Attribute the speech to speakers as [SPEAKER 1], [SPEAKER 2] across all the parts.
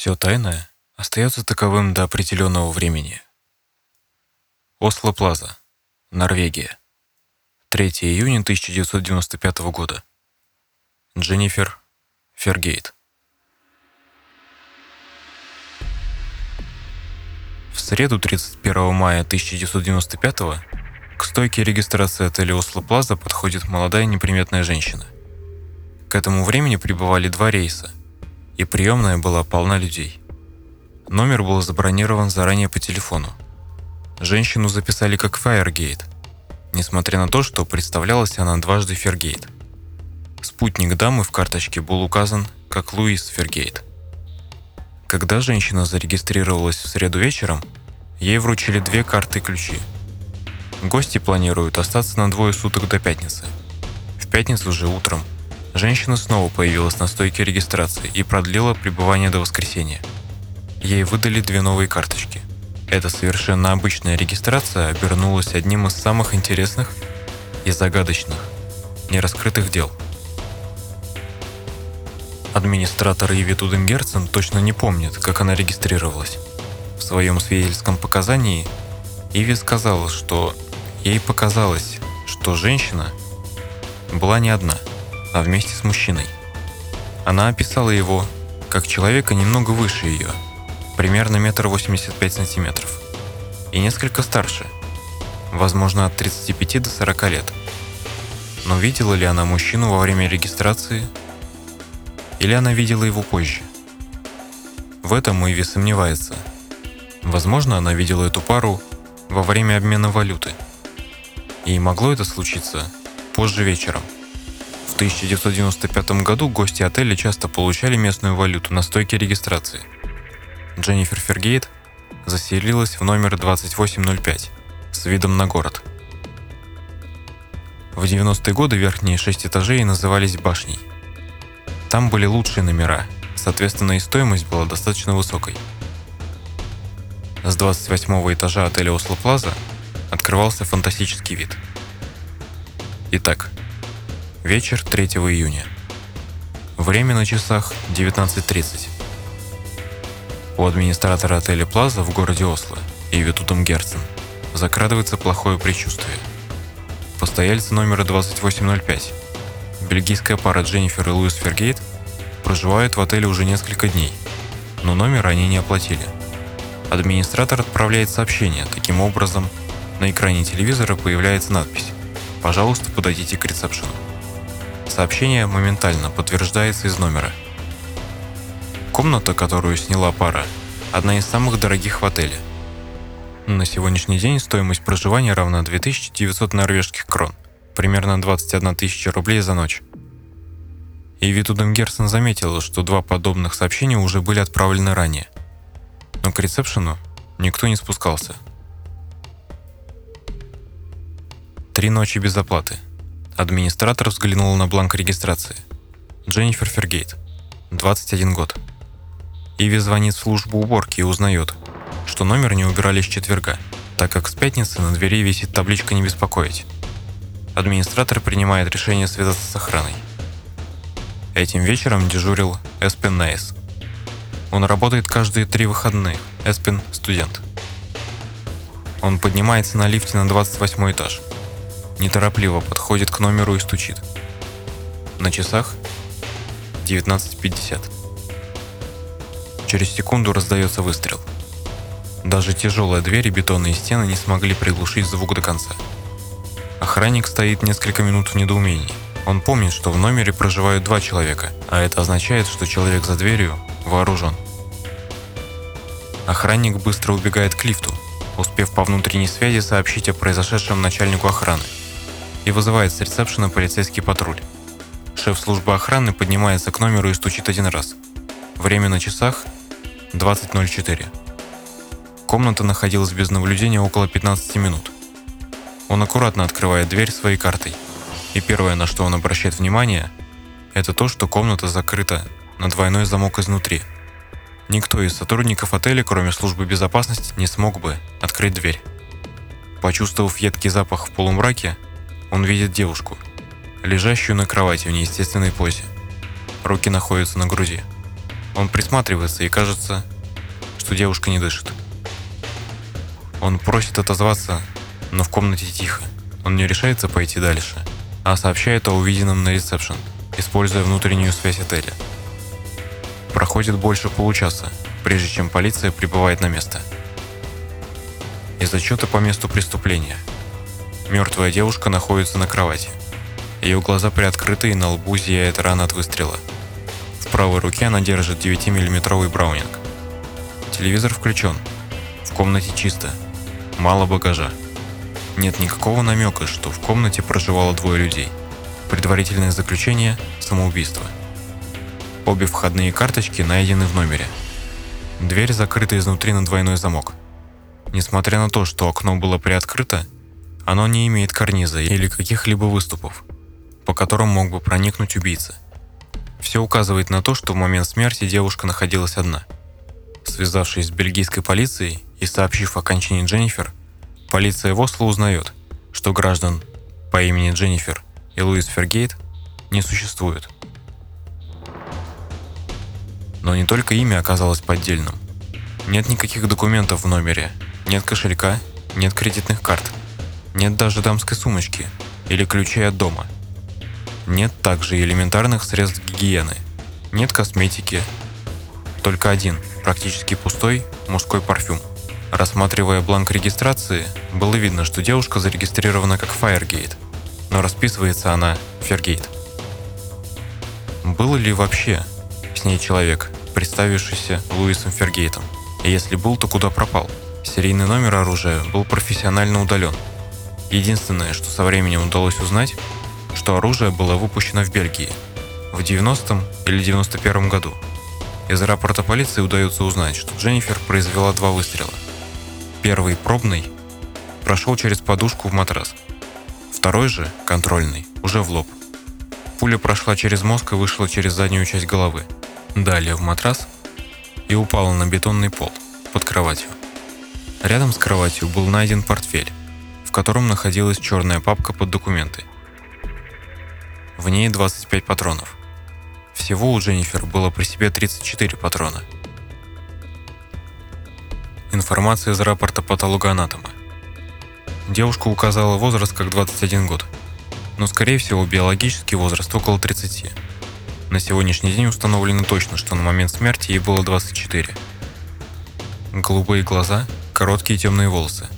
[SPEAKER 1] Все тайное остается таковым до определенного времени. Осло Плаза, Норвегия. 3 июня 1995 года. Дженнифер Фергейт. В среду 31 мая 1995 к стойке регистрации отеля Осло Плаза подходит молодая неприметная женщина. К этому времени прибывали два рейса, и приемная была полна людей. Номер был забронирован заранее по телефону. Женщину записали как Фаергейт, несмотря на то, что представлялась она дважды Фергейт. Спутник дамы в карточке был указан как Луис Фергейт. Когда женщина зарегистрировалась в среду вечером, ей вручили две карты ключи. Гости планируют остаться на двое суток до пятницы. В пятницу же утром женщина снова появилась на стойке регистрации и продлила пребывание до воскресенья. Ей выдали две новые карточки. Эта совершенно обычная регистрация обернулась одним из самых интересных и загадочных, нераскрытых дел. Администратор Иви Туденгерцен точно не помнит, как она регистрировалась. В своем свидетельском показании Иви сказала, что ей показалось, что женщина была не одна, а вместе с мужчиной. Она описала его как человека немного выше ее – примерно метр восемьдесят пять сантиметров, и несколько старше, возможно от 35 до 40 лет. Но видела ли она мужчину во время регистрации, или она видела его позже? В этом Иви сомневается. Возможно, она видела эту пару во время обмена валюты. И могло это случиться позже вечером. В 1995 году гости отеля часто получали местную валюту на стойке регистрации – Дженнифер Фергейт заселилась в номер 2805 с видом на город. В 90-е годы верхние шесть этажей назывались башней. Там были лучшие номера, соответственно и стоимость была достаточно высокой. С 28 этажа отеля Осло Плаза открывался фантастический вид. Итак, вечер 3 июня. Время на часах 19.30. У администратора отеля Плаза в городе Осло, Иви Тутом Герцен, закрадывается плохое предчувствие. Постояльцы номера 2805, бельгийская пара Дженнифер и Луис Фергейт, проживают в отеле уже несколько дней, но номер они не оплатили. Администратор отправляет сообщение, таким образом на экране телевизора появляется надпись «Пожалуйста, подойдите к ресепшену». Сообщение моментально подтверждается из номера – Комната, которую сняла пара, одна из самых дорогих в отеле. На сегодняшний день стоимость проживания равна 2900 норвежских крон, примерно 21 тысяча рублей за ночь. И Витуден Герсон заметила, что два подобных сообщения уже были отправлены ранее. Но к ресепшену никто не спускался. Три ночи без оплаты. Администратор взглянул на бланк регистрации. Дженнифер Фергейт, 21 год. Иви звонит в службу уборки и узнает, что номер не убирали с четверга, так как с пятницы на двери висит табличка «Не беспокоить». Администратор принимает решение связаться с охраной. Этим вечером дежурил Эспен Найс. Он работает каждые три выходных. Эспен – студент. Он поднимается на лифте на 28 этаж. Неторопливо подходит к номеру и стучит. На часах 19.50. Через секунду раздается выстрел. Даже тяжелая дверь и бетонные стены не смогли приглушить звук до конца. Охранник стоит несколько минут в недоумении. Он помнит, что в номере проживают два человека, а это означает, что человек за дверью вооружен. Охранник быстро убегает к лифту, успев по внутренней связи сообщить о произошедшем начальнику охраны, и вызывает с ресепшена полицейский патруль. Шеф службы охраны поднимается к номеру и стучит один раз. Время на часах 20.04. Комната находилась без наблюдения около 15 минут. Он аккуратно открывает дверь своей картой. И первое, на что он обращает внимание, это то, что комната закрыта на двойной замок изнутри. Никто из сотрудников отеля, кроме службы безопасности, не смог бы открыть дверь. Почувствовав едкий запах в полумраке, он видит девушку, лежащую на кровати в неестественной позе. Руки находятся на груди. Он присматривается и кажется, что девушка не дышит. Он просит отозваться, но в комнате тихо. Он не решается пойти дальше, а сообщает о увиденном на ресепшн, используя внутреннюю связь отеля. Проходит больше получаса, прежде чем полиция прибывает на место. Из отчета по месту преступления. Мертвая девушка находится на кровати. Ее глаза приоткрыты и на лбу зияет рана от выстрела. В правой руке она держит 9-миллиметровый браунинг. Телевизор включен. В комнате чисто. Мало багажа. Нет никакого намека, что в комнате проживало двое людей. Предварительное заключение – самоубийство. Обе входные карточки найдены в номере. Дверь закрыта изнутри на двойной замок. Несмотря на то, что окно было приоткрыто, оно не имеет карниза или каких-либо выступов, по которым мог бы проникнуть убийца. Все указывает на то, что в момент смерти девушка находилась одна. Связавшись с бельгийской полицией и сообщив о кончине Дженнифер, полиция в Осло узнает, что граждан по имени Дженнифер и Луис Фергейт не существует. Но не только имя оказалось поддельным. Нет никаких документов в номере, нет кошелька, нет кредитных карт, нет даже дамской сумочки или ключей от дома. Нет также элементарных средств гигиены, нет косметики, только один, практически пустой, мужской парфюм. Рассматривая бланк регистрации, было видно, что девушка зарегистрирована как Firegate, но расписывается она Фергейт. Был ли вообще с ней человек, представившийся Луисом Фергейтом? И если был, то куда пропал? Серийный номер оружия был профессионально удален. Единственное, что со временем удалось узнать, что оружие было выпущено в Бельгии в 90-м или 91 году. Из рапорта полиции удается узнать, что Дженнифер произвела два выстрела. Первый, пробный, прошел через подушку в матрас. Второй же, контрольный, уже в лоб. Пуля прошла через мозг и вышла через заднюю часть головы. Далее в матрас и упала на бетонный пол под кроватью. Рядом с кроватью был найден портфель, в котором находилась черная папка под документы. В ней 25 патронов. Всего у Дженнифер было при себе 34 патрона. Информация из рапорта патологоанатома. Девушка указала возраст как 21 год, но скорее всего биологический возраст около 30. На сегодняшний день установлено точно, что на момент смерти ей было 24. Голубые глаза, короткие темные волосы.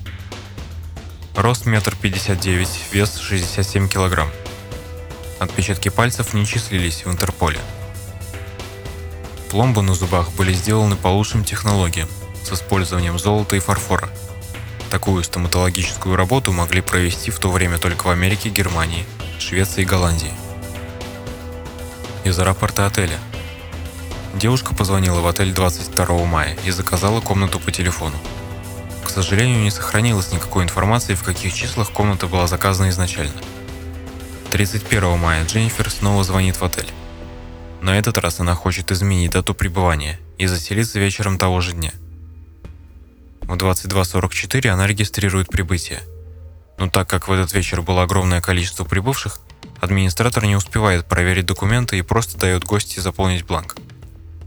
[SPEAKER 1] Рост метр пятьдесят девять, вес 67 килограмм. Отпечатки пальцев не числились в Интерполе. Пломбы на зубах были сделаны по лучшим технологиям, с использованием золота и фарфора. Такую стоматологическую работу могли провести в то время только в Америке, Германии, Швеции и Голландии. Из рапорта отеля – Девушка позвонила в отель 22 мая и заказала комнату по телефону. Сожалению, не сохранилось никакой информации, в каких числах комната была заказана изначально. 31 мая Дженнифер снова звонит в отель. На этот раз она хочет изменить дату пребывания и заселиться вечером того же дня. В 22.44 она регистрирует прибытие. Но так как в этот вечер было огромное количество прибывших, администратор не успевает проверить документы и просто дает гости заполнить бланк.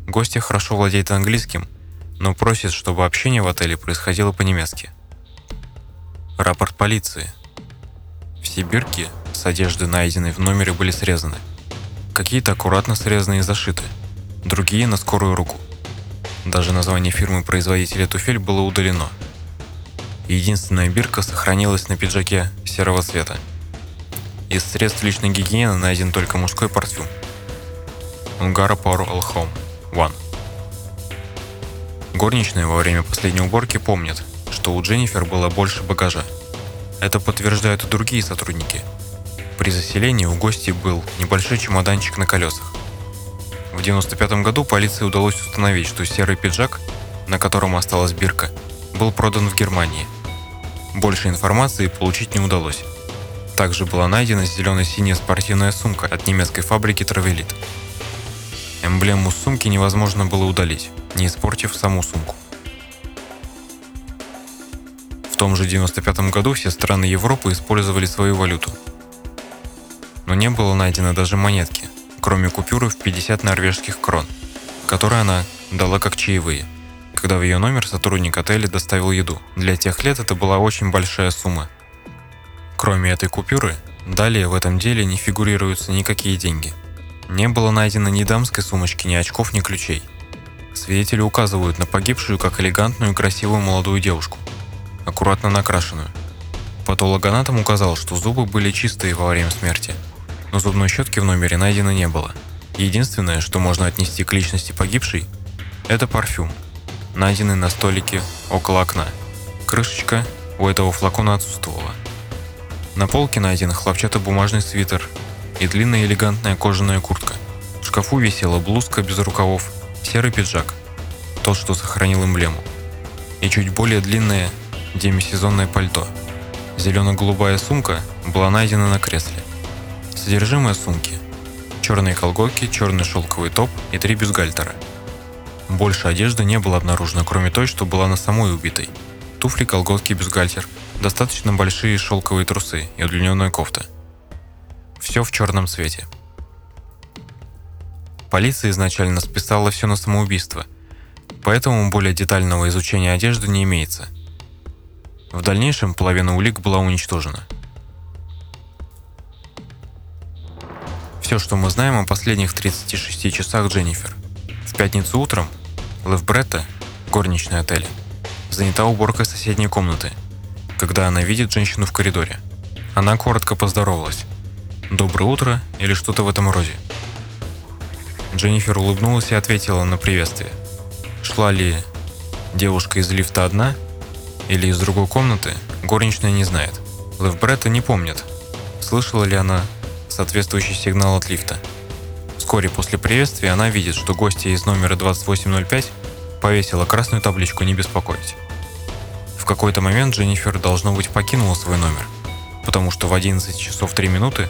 [SPEAKER 1] Гостья хорошо владеет английским, но просит, чтобы общение в отеле происходило по-немецки. Рапорт полиции. Все бирки с одеждой, найденной в номере, были срезаны. Какие-то аккуратно срезаны и зашиты, другие на скорую руку. Даже название фирмы-производителя туфель было удалено. Единственная бирка сохранилась на пиджаке серого цвета. Из средств личной гигиены найден только мужской парфюм. Унгара All Home. One. Горничные во время последней уборки помнят, что у Дженнифер было больше багажа. Это подтверждают и другие сотрудники. При заселении у гостей был небольшой чемоданчик на колесах. В 1995 году полиции удалось установить, что серый пиджак, на котором осталась бирка, был продан в Германии. Больше информации получить не удалось. Также была найдена зелено-синяя спортивная сумка от немецкой фабрики Травелит. Эмблему сумки невозможно было удалить, не испортив саму сумку. В том же 95 году все страны Европы использовали свою валюту. Но не было найдено даже монетки, кроме купюры в 50 норвежских крон. которые она дала как чаевые, когда в ее номер сотрудник отеля доставил еду. Для тех лет это была очень большая сумма. Кроме этой купюры, далее в этом деле не фигурируются никакие деньги. Не было найдено ни дамской сумочки, ни очков, ни ключей. Свидетели указывают на погибшую как элегантную и красивую молодую девушку, аккуратно накрашенную. Патологоанатом указал, что зубы были чистые во время смерти, но зубной щетки в номере найдено не было. Единственное, что можно отнести к личности погибшей, это парфюм, найденный на столике около окна. Крышечка у этого флакона отсутствовала. На полке найден хлопчатобумажный свитер и длинная элегантная кожаная куртка. В шкафу висела блузка без рукавов, серый пиджак, тот, что сохранил эмблему, и чуть более длинное демисезонное пальто. Зелено-голубая сумка была найдена на кресле. Содержимое сумки – черные колготки, черный шелковый топ и три бюстгальтера. Больше одежды не было обнаружено, кроме той, что была на самой убитой. Туфли, колготки, бюстгальтер – достаточно большие шелковые трусы и удлиненная кофта. Все в черном цвете. Полиция изначально списала все на самоубийство, поэтому более детального изучения одежды не имеется. В дальнейшем половина улик была уничтожена. Все, что мы знаем о последних 36 часах Дженнифер. В пятницу утром Лев Бретта, горничная отеля, занята уборкой соседней комнаты – когда она видит женщину в коридоре. Она коротко поздоровалась. «Доброе утро» или что-то в этом роде. Дженнифер улыбнулась и ответила на приветствие. Шла ли девушка из лифта одна или из другой комнаты, горничная не знает. Левбретта не помнит, слышала ли она соответствующий сигнал от лифта. Вскоре после приветствия она видит, что гостья из номера 2805 повесила красную табличку «Не беспокоить». В какой-то момент Дженнифер, должно быть, покинула свой номер, потому что в 11 часов 3 минуты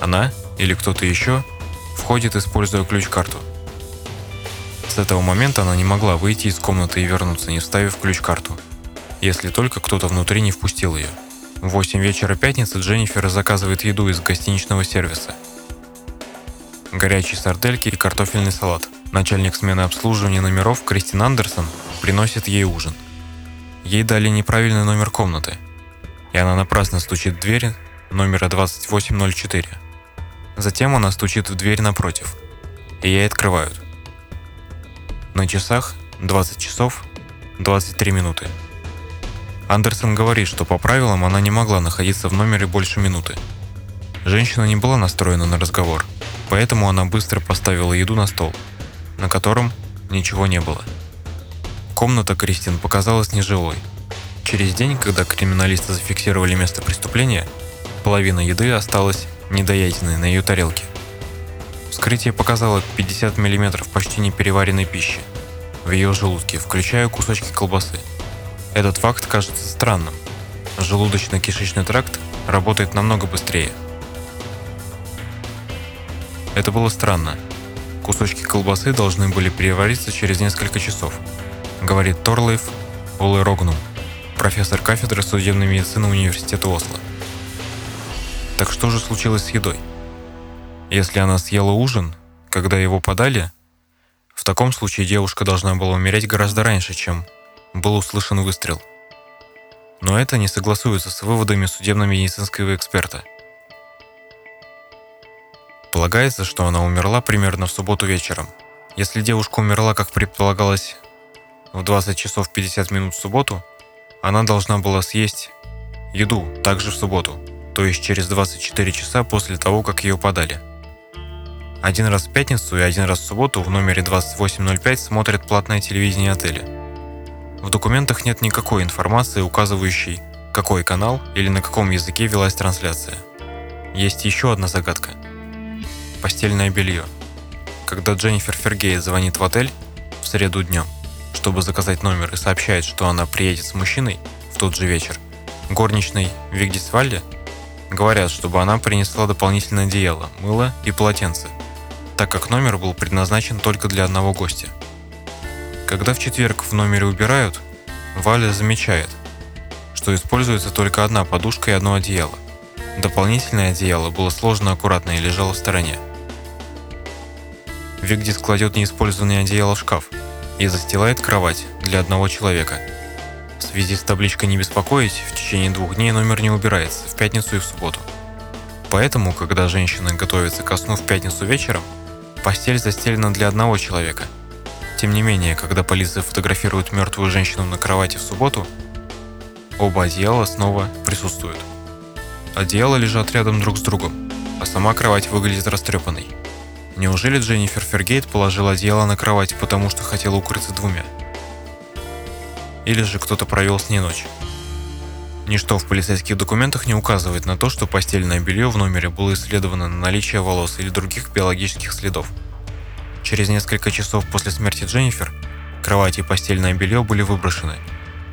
[SPEAKER 1] она или кто-то еще входит, используя ключ-карту. С этого момента она не могла выйти из комнаты и вернуться, не вставив ключ-карту, если только кто-то внутри не впустил ее. В 8 вечера пятницы Дженнифер заказывает еду из гостиничного сервиса. Горячие сардельки и картофельный салат. Начальник смены обслуживания номеров Кристин Андерсон приносит ей ужин – Ей дали неправильный номер комнаты, и она напрасно стучит в дверь номера 2804. Затем она стучит в дверь напротив, и ей открывают. На часах 20 часов 23 минуты. Андерсон говорит, что по правилам она не могла находиться в номере больше минуты. Женщина не была настроена на разговор, поэтому она быстро поставила еду на стол, на котором ничего не было. Комната Кристин показалась нежилой. Через день, когда криминалисты зафиксировали место преступления, половина еды осталась недоеденной на ее тарелке. Вскрытие показало 50 мм почти непереваренной пищи в ее желудке, включая кусочки колбасы. Этот факт кажется странным. Желудочно-кишечный тракт работает намного быстрее. Это было странно. Кусочки колбасы должны были перевариться через несколько часов – говорит Торлейф Оле Рогнум, профессор кафедры судебной медицины Университета Осло. Так что же случилось с едой? Если она съела ужин, когда его подали, в таком случае девушка должна была умереть гораздо раньше, чем был услышан выстрел. Но это не согласуется с выводами судебно-медицинского эксперта. Полагается, что она умерла примерно в субботу вечером. Если девушка умерла, как предполагалось, в 20 часов 50 минут в субботу, она должна была съесть еду также в субботу, то есть через 24 часа после того, как ее подали. Один раз в пятницу и один раз в субботу в номере 2805 смотрят платное телевидение отеля. В документах нет никакой информации, указывающей, какой канал или на каком языке велась трансляция. Есть еще одна загадка. Постельное белье. Когда Дженнифер Фергей звонит в отель в среду днем, чтобы заказать номер и сообщает, что она приедет с мужчиной в тот же вечер, горничной Вигдисвальде говорят, чтобы она принесла дополнительное одеяло, мыло и полотенце, так как номер был предназначен только для одного гостя. Когда в четверг в номере убирают, Валя замечает, что используется только одна подушка и одно одеяло. Дополнительное одеяло было сложено аккуратно и лежало в стороне. Вигдис кладет неиспользованное одеяло в шкаф и застилает кровать для одного человека. В связи с табличкой «Не беспокоить» в течение двух дней номер не убирается в пятницу и в субботу. Поэтому, когда женщина готовится ко сну в пятницу вечером, постель застелена для одного человека. Тем не менее, когда полиция фотографирует мертвую женщину на кровати в субботу, оба одеяла снова присутствуют. Одеяла лежат рядом друг с другом, а сама кровать выглядит растрепанной. Неужели Дженнифер Фергейт положила одеяло на кровать, потому что хотела укрыться двумя? Или же кто-то провел с ней ночь? Ничто в полицейских документах не указывает на то, что постельное белье в номере было исследовано на наличие волос или других биологических следов. Через несколько часов после смерти Дженнифер кровать и постельное белье были выброшены,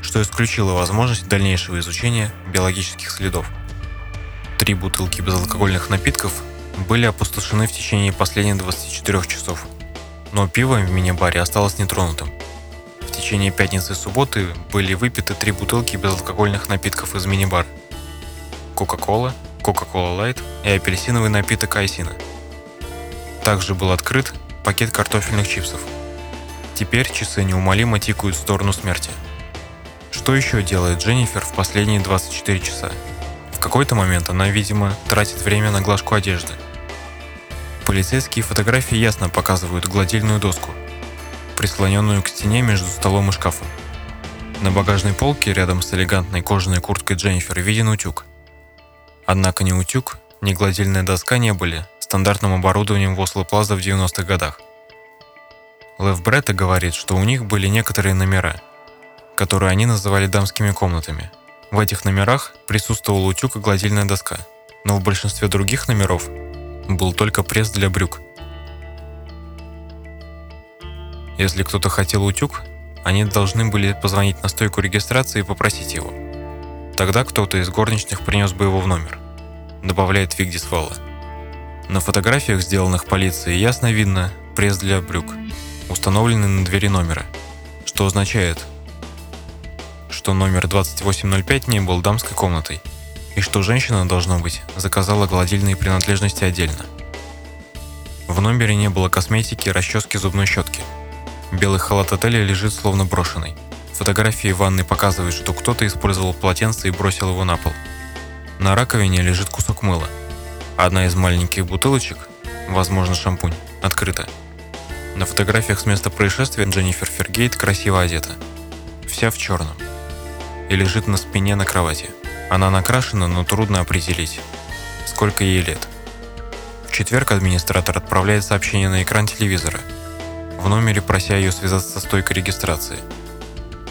[SPEAKER 1] что исключило возможность дальнейшего изучения биологических следов. Три бутылки безалкогольных напитков были опустошены в течение последних 24 часов, но пиво в мини-баре осталось нетронутым – течение пятницы и субботы были выпиты три бутылки безалкогольных напитков из мини-бар. Кока-кола, Кока-кола Лайт и апельсиновый напиток Айсина. Также был открыт пакет картофельных чипсов. Теперь часы неумолимо тикают в сторону смерти. Что еще делает Дженнифер в последние 24 часа? В какой-то момент она, видимо, тратит время на глажку одежды. Полицейские фотографии ясно показывают гладильную доску – прислоненную к стене между столом и шкафом. На багажной полке рядом с элегантной кожаной курткой Дженнифер виден утюг. Однако ни утюг, ни гладильная доска не были стандартным оборудованием в Осло Плаза в 90-х годах. Лев Бретта говорит, что у них были некоторые номера, которые они называли дамскими комнатами. В этих номерах присутствовал утюг и гладильная доска, но в большинстве других номеров был только пресс для брюк – Если кто-то хотел утюг, они должны были позвонить на стойку регистрации и попросить его. Тогда кто-то из горничных принес бы его в номер, добавляет Вигдис Валла. На фотографиях, сделанных полицией, ясно видно пресс для брюк, установленный на двери номера, что означает, что номер 2805 не был дамской комнатой, и что женщина, должно быть, заказала гладильные принадлежности отдельно. В номере не было косметики, расчески, зубной щетки – Белый халат отеля лежит словно брошенный. Фотографии ванны показывают, что кто-то использовал полотенце и бросил его на пол. На раковине лежит кусок мыла. Одна из маленьких бутылочек, возможно шампунь, открыта. На фотографиях с места происшествия Дженнифер Фергейт красиво одета. Вся в черном. И лежит на спине на кровати. Она накрашена, но трудно определить, сколько ей лет. В четверг администратор отправляет сообщение на экран телевизора – в номере, прося ее связаться со стойкой регистрации.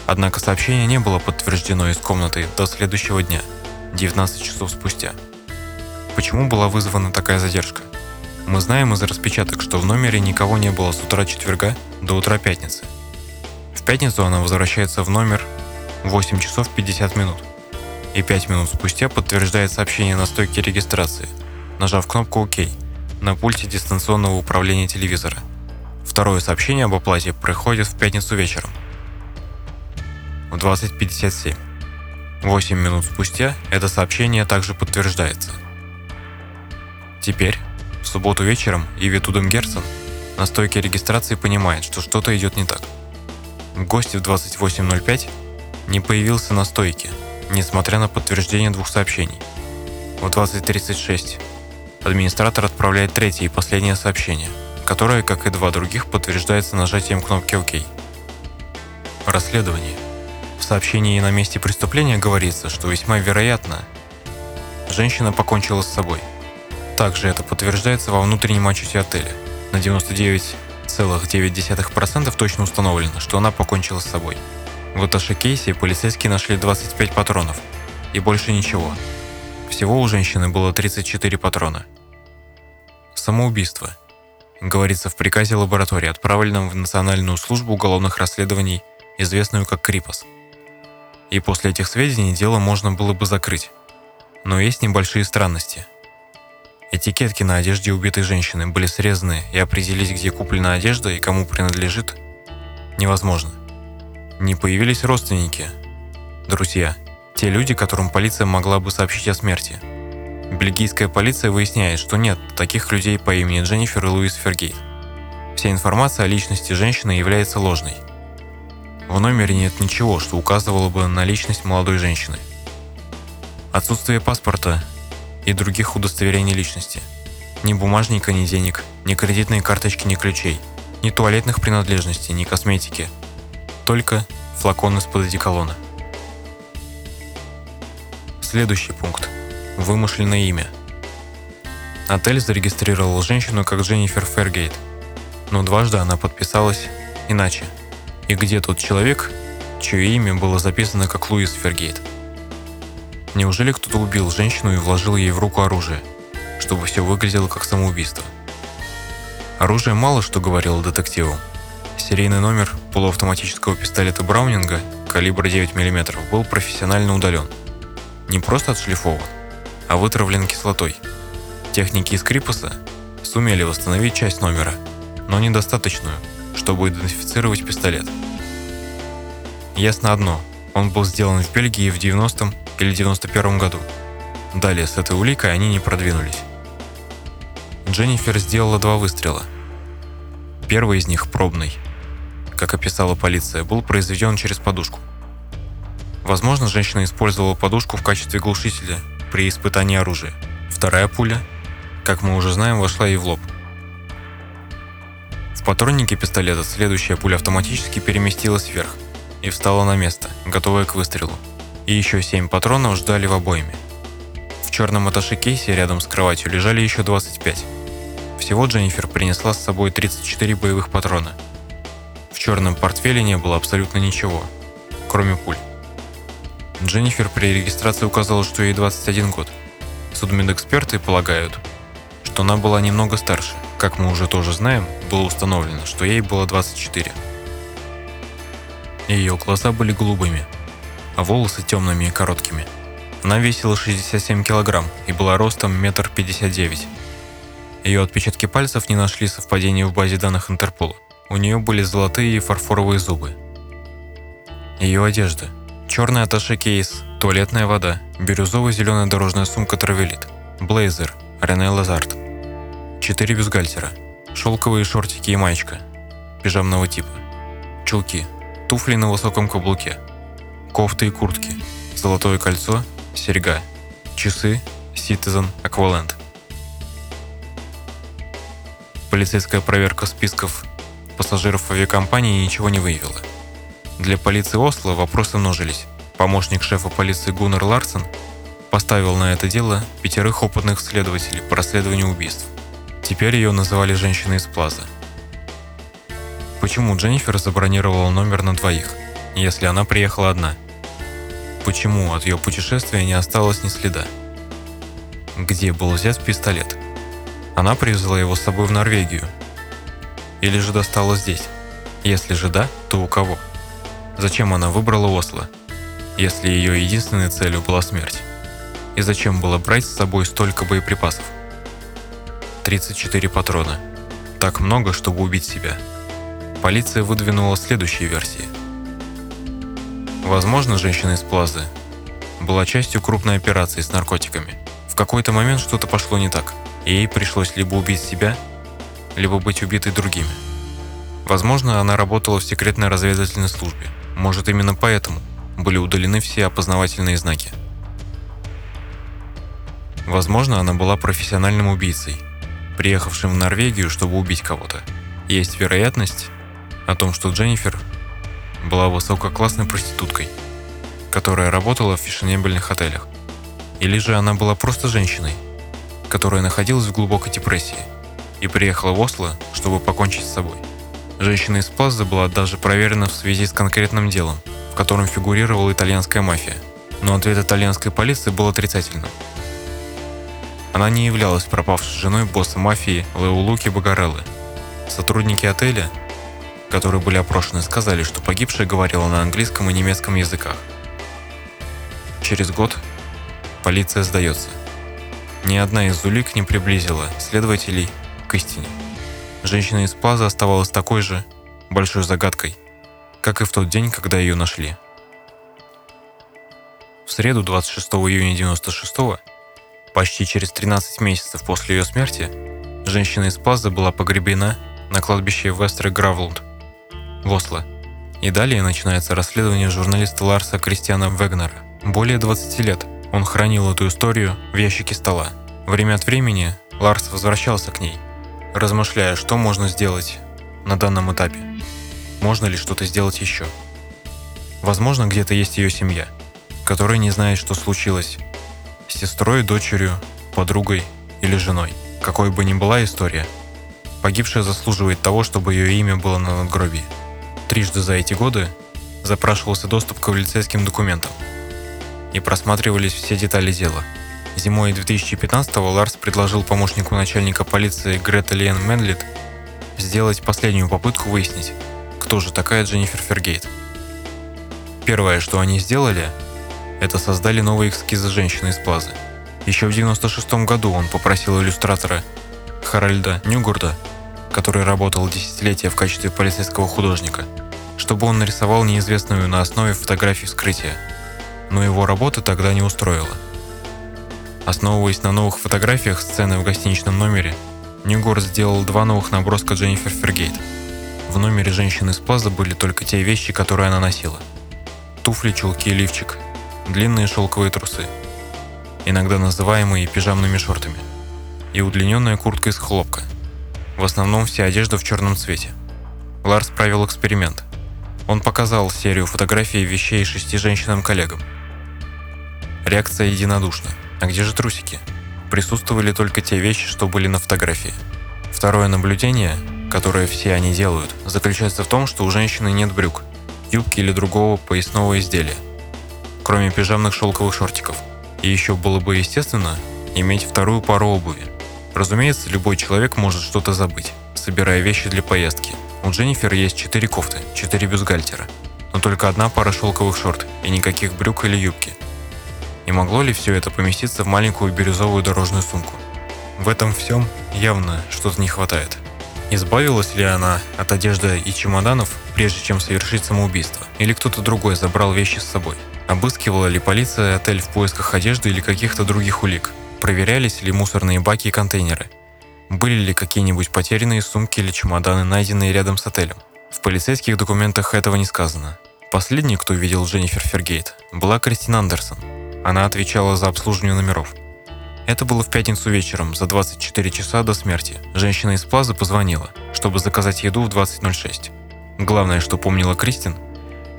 [SPEAKER 1] Однако сообщение не было подтверждено из комнаты до следующего дня, 19 часов спустя. Почему была вызвана такая задержка? Мы знаем из распечаток, что в номере никого не было с утра четверга до утра пятницы. В пятницу она возвращается в номер 8 часов 50 минут. И 5 минут спустя подтверждает сообщение на стойке регистрации, нажав кнопку «Ок» на пульте дистанционного управления телевизора – Второе сообщение об оплате приходит в пятницу вечером в 20.57. 8 минут спустя это сообщение также подтверждается. Теперь, в субботу вечером, Иви Туденгерцен на стойке регистрации понимает, что что-то идет не так. Гость в 28.05 не появился на стойке, несмотря на подтверждение двух сообщений. В 20.36 администратор отправляет третье и последнее сообщение – которое, как и два других, подтверждается нажатием кнопки «Ок». Расследование. В сообщении на месте преступления говорится, что весьма вероятно, женщина покончила с собой. Также это подтверждается во внутреннем отчете отеля. На 99,9% точно установлено, что она покончила с собой. В Аташе кейсе полицейские нашли 25 патронов и больше ничего. Всего у женщины было 34 патрона. Самоубийство – говорится в приказе лаборатории, отправленном в Национальную службу уголовных расследований, известную как КРИПОС. И после этих сведений дело можно было бы закрыть. Но есть небольшие странности. Этикетки на одежде убитой женщины были срезаны, и определить, где куплена одежда и кому принадлежит, невозможно. Не появились родственники, друзья, те люди, которым полиция могла бы сообщить о смерти – Бельгийская полиция выясняет, что нет таких людей по имени Дженнифер и Луис Фергейт. Вся информация о личности женщины является ложной. В номере нет ничего, что указывало бы на личность молодой женщины. Отсутствие паспорта и других удостоверений личности. Ни бумажника, ни денег, ни кредитной карточки, ни ключей, ни туалетных принадлежностей, ни косметики. Только флакон из-под одеколона. Следующий пункт. Вымышленное имя. Отель зарегистрировал женщину как Дженнифер Фергейт, но дважды она подписалась иначе. И где тот человек, чье имя было записано как Луис Фергейт? Неужели кто-то убил женщину и вложил ей в руку оружие, чтобы все выглядело как самоубийство? Оружие мало что говорило детективу. Серийный номер полуавтоматического пистолета Браунинга калибра 9 мм был профессионально удален. Не просто отшлифован, а вытравлен кислотой. Техники из Крипуса сумели восстановить часть номера, но недостаточную, чтобы идентифицировать пистолет. Ясно одно, он был сделан в Бельгии в 90-м или 91 году. Далее с этой уликой они не продвинулись. Дженнифер сделала два выстрела. Первый из них, пробный, как описала полиция, был произведен через подушку. Возможно, женщина использовала подушку в качестве глушителя при испытании оружия. Вторая пуля, как мы уже знаем, вошла ей в лоб. В патроннике пистолета следующая пуля автоматически переместилась вверх и встала на место, готовая к выстрелу и еще 7 патронов ждали в обойме. В черном аташе кейсе рядом с кроватью лежали еще 25. Всего Дженнифер принесла с собой 34 боевых патрона. В черном портфеле не было абсолютно ничего, кроме пуль. Дженнифер при регистрации указала, что ей 21 год. Судмедэксперты полагают, что она была немного старше. Как мы уже тоже знаем, было установлено, что ей было 24. Ее глаза были голубыми, а волосы темными и короткими. Она весила 67 килограмм и была ростом метр пятьдесят девять. Ее отпечатки пальцев не нашли совпадения в базе данных Интерпола. У нее были золотые и фарфоровые зубы. Ее одежда. Черный аташе кейс, туалетная вода, бирюзово-зеленая дорожная сумка Травелит, блейзер, Рене Лазарт, четыре бюстгальтера, шелковые шортики и маечка, пижамного типа, чулки, туфли на высоком каблуке, кофты и куртки, золотое кольцо, серьга, часы, Citizen, Aqualand. Полицейская проверка списков пассажиров авиакомпании ничего не выявила. Для полиции Осло вопросы множились. Помощник шефа полиции Гуннер Ларсен поставил на это дело пятерых опытных следователей по расследованию убийств. Теперь ее называли женщиной из Плаза. Почему Дженнифер забронировала номер на двоих, если она приехала одна – почему от ее путешествия не осталось ни следа. Где был взят пистолет? Она привезла его с собой в Норвегию. Или же достала здесь? Если же да, то у кого? Зачем она выбрала Осло, если ее единственной целью была смерть? И зачем было брать с собой столько боеприпасов? 34 патрона. Так много, чтобы убить себя. Полиция выдвинула следующие версии – Возможно, женщина из Плазы была частью крупной операции с наркотиками. В какой-то момент что-то пошло не так, и ей пришлось либо убить себя, либо быть убитой другими. Возможно, она работала в секретной разведывательной службе. Может, именно поэтому были удалены все опознавательные знаки. Возможно, она была профессиональным убийцей, приехавшим в Норвегию, чтобы убить кого-то. Есть вероятность о том, что Дженнифер была высококлассной проституткой, которая работала в фешенебельных отелях. Или же она была просто женщиной, которая находилась в глубокой депрессии и приехала в Осло, чтобы покончить с собой. Женщина из Плаза была даже проверена в связи с конкретным делом, в котором фигурировала итальянская мафия, но ответ итальянской полиции был отрицательным. Она не являлась пропавшей женой босса мафии Леулуки Багареллы. Сотрудники отеля которые были опрошены, сказали, что погибшая говорила на английском и немецком языках. Через год полиция сдается. Ни одна из улик не приблизила следователей к истине. Женщина из Плаза оставалась такой же большой загадкой, как и в тот день, когда ее нашли. В среду 26 июня 96 почти через 13 месяцев после ее смерти, женщина из Плаза была погребена на кладбище Вестры Гравлунд в Осло. И далее начинается расследование журналиста Ларса Кристиана Вегнера. Более 20 лет он хранил эту историю в ящике стола. Время от времени Ларс возвращался к ней, размышляя, что можно сделать на данном этапе. Можно ли что-то сделать еще? Возможно, где-то есть ее семья, которая не знает, что случилось с сестрой, дочерью, подругой или женой. Какой бы ни была история, погибшая заслуживает того, чтобы ее имя было на надгробии. Трижды за эти годы запрашивался доступ к полицейским документам и просматривались все детали дела. Зимой 2015-го Ларс предложил помощнику начальника полиции Грета Лиен Менлит сделать последнюю попытку выяснить, кто же такая Дженнифер Фергейт. Первое, что они сделали, это создали новые эскизы женщины из Плазы. Еще в 96 году он попросил иллюстратора Харальда Нюгурда, который работал десятилетия в качестве полицейского художника, чтобы он нарисовал неизвестную на основе фотографий вскрытия. Но его работа тогда не устроила. Основываясь на новых фотографиях сцены в гостиничном номере, Ньюгор сделал два новых наброска Дженнифер Фергейт. В номере женщины из Плаза были только те вещи, которые она носила – туфли, чулки и лифчик, длинные шелковые трусы, иногда называемые пижамными шортами, и удлиненная куртка из хлопка. В основном вся одежда в черном цвете. Ларс провел эксперимент. Он показал серию фотографий вещей шести женщинам-коллегам. Реакция единодушна. А где же трусики? Присутствовали только те вещи, что были на фотографии. Второе наблюдение, которое все они делают, заключается в том, что у женщины нет брюк – юбки или другого поясного изделия, кроме пижамных шелковых шортиков. И еще было бы естественно иметь вторую пару обуви. Разумеется, любой человек может что-то забыть, собирая вещи для поездки. У Дженнифер есть четыре кофты, четыре бюстгальтера, но только одна пара шелковых шорт и никаких брюк или юбки. И могло ли все это поместиться в маленькую бирюзовую дорожную сумку? В этом всем явно что-то не хватает. Избавилась ли она от одежды и чемоданов, прежде чем совершить самоубийство? Или кто-то другой забрал вещи с собой? Обыскивала ли полиция отель в поисках одежды или каких-то других улик? Проверялись ли мусорные баки и контейнеры? Были ли какие-нибудь потерянные сумки или чемоданы, найденные рядом с отелем? В полицейских документах этого не сказано. Последний, кто видел Дженнифер Фергейт, была Кристин Андерсон. Она отвечала за обслуживание номеров – это было в пятницу вечером, за 24 часа до смерти. Женщина из Плазы позвонила, чтобы заказать еду в 20.06. Главное, что помнила Кристин,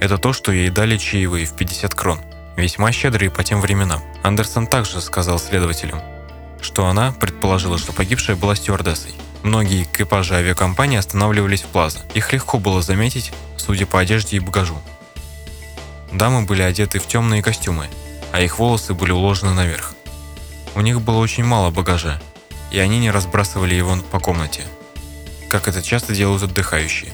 [SPEAKER 1] это то, что ей дали чаевые в 50 крон, весьма щедрые по тем временам. Андерсон также сказал следователям, что она предположила, что погибшая была стюардессой. Многие экипажи авиакомпании останавливались в Плаза. Их легко было заметить, судя по одежде и багажу. Дамы были одеты в темные костюмы, а их волосы были уложены наверх. У них было очень мало багажа, и они не разбрасывали его по комнате, как это часто делают отдыхающие.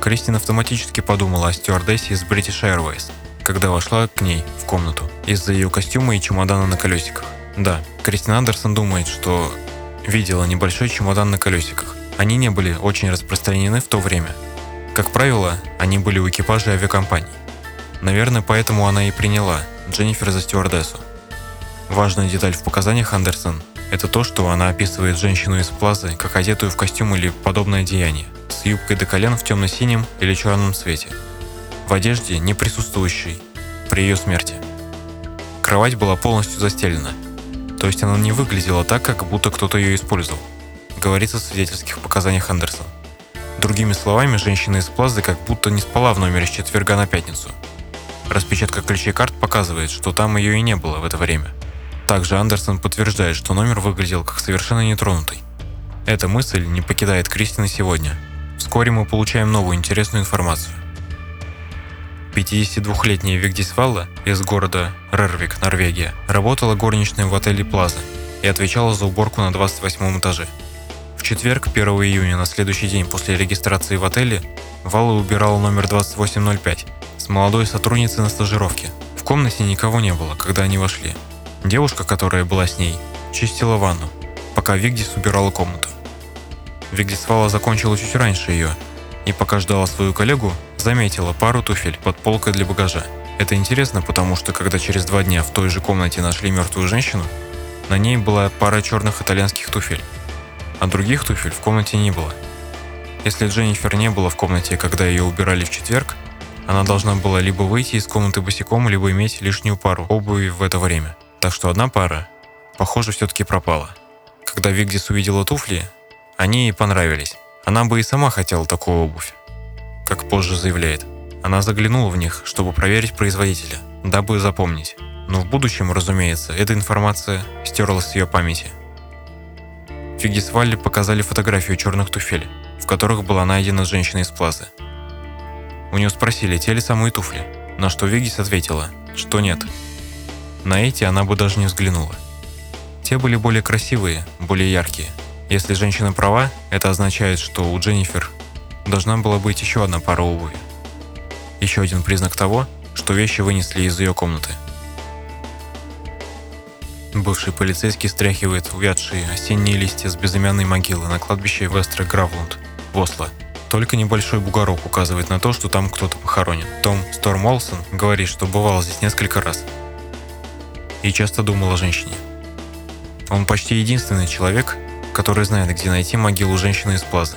[SPEAKER 1] Кристин автоматически подумала о стюардессе из British Airways, когда вошла к ней в комнату, из-за ее костюма и чемодана на колесиках. Да, Кристин Андерсон думает, что видела небольшой чемодан на колесиках. Они не были очень распространены в то время. Как правило, они были у экипажа авиакомпаний. Наверное, поэтому она и приняла Дженнифер за стюардессу. Важная деталь в показаниях Андерсон – это то, что она описывает женщину из плазы как одетую в костюм или подобное деяние, с юбкой до колен в темно-синем или черном цвете, в одежде, не присутствующей при ее смерти. Кровать была полностью застелена, то есть она не выглядела так, как будто кто-то ее использовал, говорится в свидетельских показаниях Андерсон. Другими словами, женщина из плазы как будто не спала в номере с четверга на пятницу. Распечатка ключей карт показывает, что там ее и не было в это время – также Андерсон подтверждает, что номер выглядел как совершенно нетронутый. Эта мысль не покидает Кристина сегодня. Вскоре мы получаем новую интересную информацию. 52-летняя Вигдис Валла из города Рервик, Норвегия, работала горничной в отеле Плаза и отвечала за уборку на 28 этаже. В четверг, 1 июня, на следующий день после регистрации в отеле, Валла убирала номер 2805 с молодой сотрудницей на стажировке. В комнате никого не было, когда они вошли, Девушка, которая была с ней, чистила ванну, пока Вигдис убирала комнату. Вигдис Вала закончила чуть раньше ее, и пока ждала свою коллегу, заметила пару туфель под полкой для багажа. Это интересно, потому что когда через два дня в той же комнате нашли мертвую женщину, на ней была пара черных итальянских туфель, а других туфель в комнате не было. Если Дженнифер не было в комнате, когда ее убирали в четверг, она должна была либо выйти из комнаты босиком, либо иметь лишнюю пару обуви в это время. Так что одна пара, похоже, все-таки пропала. Когда Вигдис увидела туфли, они ей понравились. Она бы и сама хотела такую обувь. Как позже заявляет, она заглянула в них, чтобы проверить производителя, дабы запомнить. Но в будущем, разумеется, эта информация стерлась с ее памяти. Фигис Валли показали фотографию черных туфель, в которых была найдена женщина из Плазы. У нее спросили, те ли самые туфли, на что Вигис ответила, что нет. На эти она бы даже не взглянула. Те были более красивые, более яркие. Если женщина права, это означает, что у Дженнифер должна была быть еще одна пара обуви. Еще один признак того, что вещи вынесли из ее комнаты. Бывший полицейский стряхивает увядшие осенние листья с безымянной могилы на кладбище Вестра Гравлунд в. Только небольшой бугорок указывает на то, что там кто-то похоронен. Том Сторм Олсон говорит, что бывал здесь несколько раз. И часто думал о женщине. Он почти единственный человек, который знает, где найти могилу женщины из Плазы.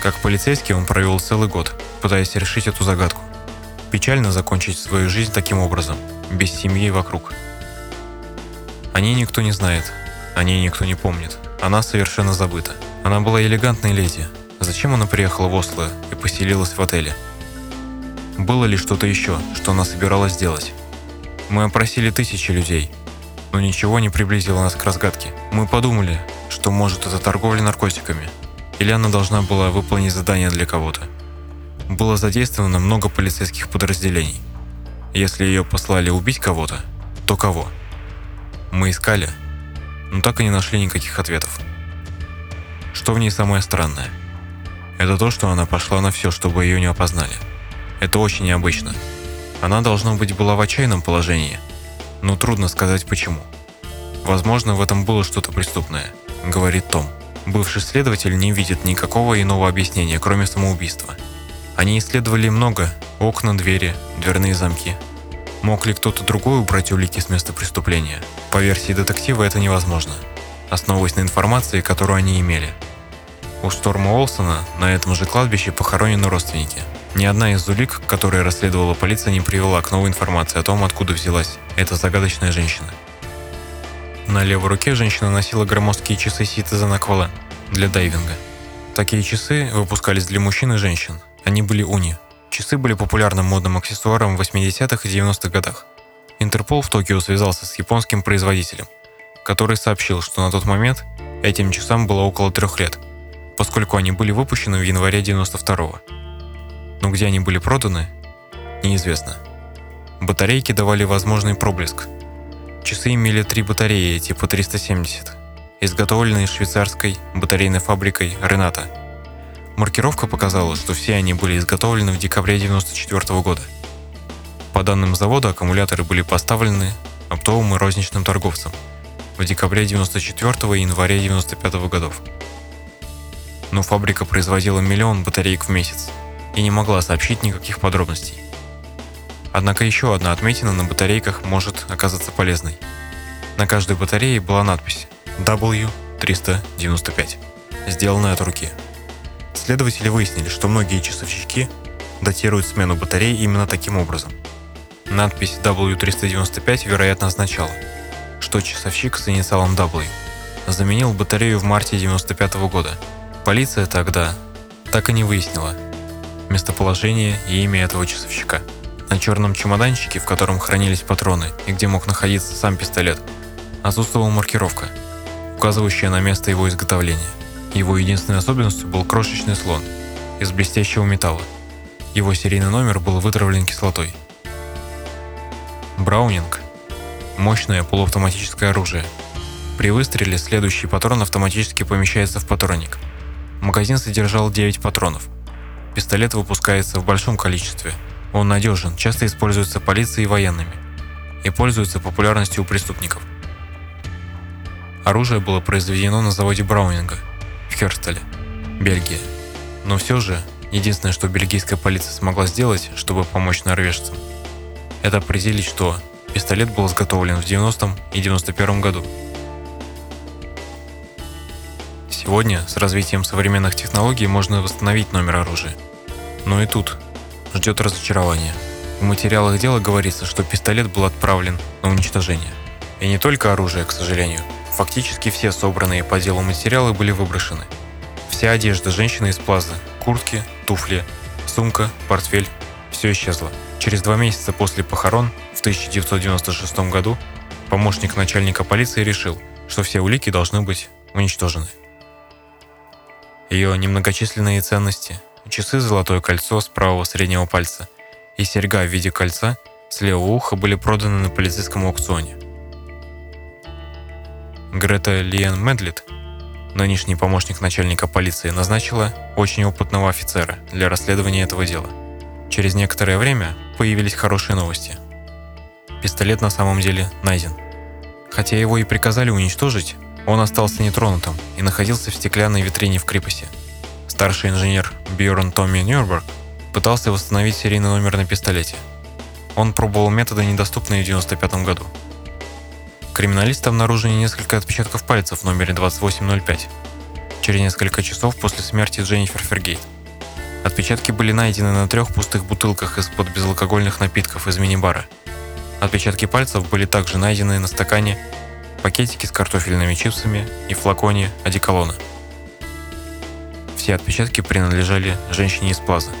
[SPEAKER 1] Как полицейский он провел целый год, пытаясь решить эту загадку. Печально закончить свою жизнь таким образом, без семьи вокруг. О ней никто не знает, о ней никто не помнит. Она совершенно забыта. Она была элегантной леди. Зачем она приехала в Осло и поселилась в отеле? Было ли что-то еще, что она собиралась сделать? Мы опросили тысячи людей, но ничего не приблизило нас к разгадке. Мы подумали, что может это торговля наркотиками, или она должна была выполнить задание для кого-то. Было задействовано много полицейских подразделений. Если ее послали убить кого-то, то кого? Мы искали, но так и не нашли никаких ответов. Что в ней самое странное? Это то, что она пошла на все, чтобы ее не опознали. Это очень необычно. Она, должно быть, была в отчаянном положении – но трудно сказать почему. Возможно, в этом было что-то преступное, говорит Том. Бывший следователь не видит никакого иного объяснения, кроме самоубийства. Они исследовали много – окна, двери, дверные замки. Мог ли кто-то другой убрать улики с места преступления? По версии детектива это невозможно, основываясь на информации, которую они имели. У Шторма Олсона на этом же кладбище похоронены родственники – ни одна из улик, которые расследовала полиция, не привела к новой информации о том, откуда взялась эта загадочная женщина. На левой руке женщина носила громоздкие часы Citizen Aqualan для дайвинга. Такие часы выпускались для мужчин и женщин. Они были уни. Часы были популярным модным аксессуаром в 80-х и 90-х годах. Интерпол в Токио связался с японским производителем, который сообщил, что на тот момент этим часам было около трех лет, поскольку они были выпущены в январе 92 -го но где они были проданы, неизвестно. Батарейки давали возможный проблеск. Часы имели три батареи типа 370, изготовленные швейцарской батарейной фабрикой Рената. Маркировка показала, что все они были изготовлены в декабре 1994 года. По данным завода, аккумуляторы были поставлены оптовым и розничным торговцам в декабре 1994 и январе 1995 годов. Но фабрика производила миллион батареек в месяц – и не могла сообщить никаких подробностей. Однако еще одна отметина на батарейках может оказаться полезной. На каждой батарее была надпись W395, сделанная от руки. Следователи выяснили, что многие часовщики датируют смену батарей именно таким образом. Надпись W395, вероятно, означала, что часовщик с инициалом W заменил батарею в марте 1995 года. Полиция тогда так и не выяснила, местоположение и имя этого часовщика. На черном чемоданчике, в котором хранились патроны и где мог находиться сам пистолет, отсутствовала маркировка, указывающая на место его изготовления. Его единственной особенностью был крошечный слон из блестящего металла. Его серийный номер был вытравлен кислотой. Браунинг – мощное полуавтоматическое оружие. При выстреле следующий патрон автоматически помещается в патронник. Магазин содержал 9 патронов – Пистолет выпускается в большом количестве. Он надежен, часто используется полицией и военными и пользуется популярностью у преступников. Оружие было произведено на заводе Браунинга в Херстеле, Бельгия. Но все же, единственное, что бельгийская полиция смогла сделать, чтобы помочь норвежцам, это определить, что пистолет был изготовлен в 90 и 91 году. Сегодня с развитием современных технологий можно восстановить номер оружия. Но и тут ждет разочарование. В материалах дела говорится, что пистолет был отправлен на уничтожение. И не только оружие, к сожалению. Фактически все собранные по делу материалы были выброшены. Вся одежда женщины из плазы, куртки, туфли, сумка, портфель – все исчезло. Через два месяца после похорон в 1996 году помощник начальника полиции решил, что все улики должны быть уничтожены. Ее немногочисленные ценности – часы «Золотое кольцо» с правого среднего пальца и серьга в виде кольца с левого уха были проданы на полицейском аукционе. Грета Лиен Медлит, нынешний помощник начальника полиции, назначила очень опытного офицера для расследования этого дела. Через некоторое время появились хорошие новости. Пистолет на самом деле найден. Хотя его и приказали уничтожить, он остался нетронутым и находился в стеклянной витрине в крепости. Старший инженер Бьорн Томми Нюрберг пытался восстановить серийный номер на пистолете. Он пробовал методы, недоступные в 1995 году – Криминалисты обнаружили несколько отпечатков пальцев в номере 2805 через несколько часов после смерти Дженнифер Фергейт. Отпечатки были найдены на трех пустых бутылках из-под безалкогольных напитков из мини-бара. Отпечатки пальцев были также найдены на стакане, пакетике с картофельными чипсами и флаконе одеколона. Все отпечатки принадлежали женщине из Плаза.